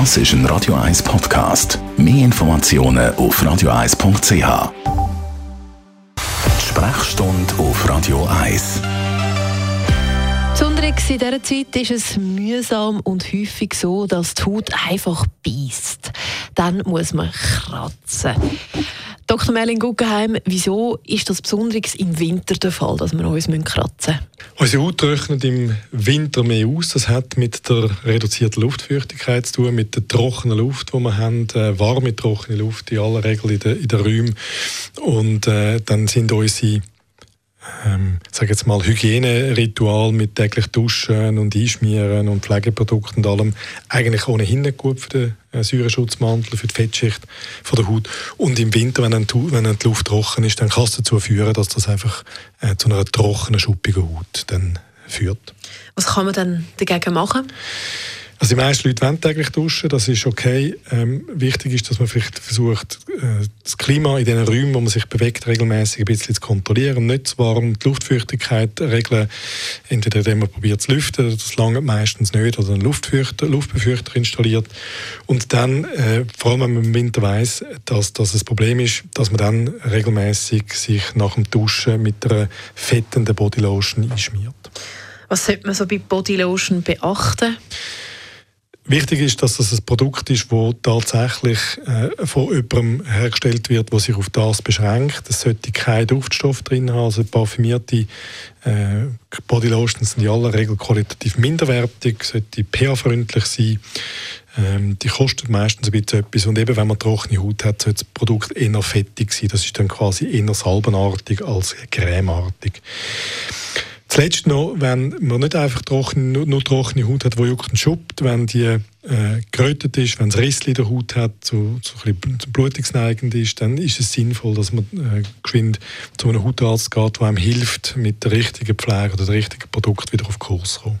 Das ist ein Radio 1 Podcast. Mehr Informationen auf radio1.ch. Sprechstunde auf Radio 1. Besonders in dieser Zeit ist es mühsam und häufig so, dass die Haut einfach beißt. Dann muss man kratzen. Dr. Merlin Guggenheim, wieso ist das besonders im Winter der Fall, dass wir uns kratzen müssen? Unsere Haut trocknet im Winter mehr aus. Das hat mit der reduzierten Luftfeuchtigkeit zu tun, mit der trockenen Luft, die wir haben, äh, warme, trockene Luft in aller Regel in den, in den Räumen. Und äh, dann sind unsere ähm, sage jetzt mal, Hygieneritual mit täglich Duschen und Einschmieren und Pflegeprodukten und allem eigentlich ohnehin nicht gut für den äh, Säureschutzmantel, für die Fettschicht von der Haut. Und im Winter, wenn dann, wenn dann die Luft trocken ist, dann kann es dazu führen, dass das einfach äh, zu einer trockenen, schuppigen Haut dann führt. Was kann man dann dagegen machen? Also die meisten Leute wollen täglich duschen, das ist okay. Ähm, wichtig ist, dass man vielleicht versucht, äh, das Klima in den Räumen, wo man sich bewegt, regelmäßig ein bisschen zu kontrollieren. Nicht zu warm, die Luftfeuchtigkeit regeln, entweder indem man probiert zu lüften, das lange meistens nicht, oder einen Luftfeuchter, Luftbefeuchter installiert. Und dann, äh, vor allem wenn man im Winter weiß, dass das ein Problem ist, dass man dann regelmäßig sich nach dem Duschen mit einer fettenden Bodylotion einschmiert. Was sollte man so bei Bodylotion beachten? Wichtig ist, dass das ein Produkt ist, das tatsächlich äh, von jemandem hergestellt wird, der sich auf das beschränkt. Es sollte keinen Duftstoff drin haben. Also parfümierte äh, Bodylotions sind in aller Regel qualitativ minderwertig, sollte pH-freundlich sein. Ähm, die kosten meistens ein bisschen etwas. Und eben, wenn man trockene Haut hat, sollte das Produkt eher fettig sein. Das ist dann quasi eher salbenartig als cremeartig. Zuletzt noch, wenn man nicht einfach trocken, nur, nur trockene Haut hat, die juckt und schuppt, wenn die äh, gerötet ist, wenn es Rissli in der Haut hat, so, so ein bisschen blutungsneigend ist, dann ist es sinnvoll, dass man äh, geschwind zu einem Hautarzt geht, der einem hilft, mit der richtigen Pflege oder dem richtigen Produkt wieder auf Kurs zu kommen.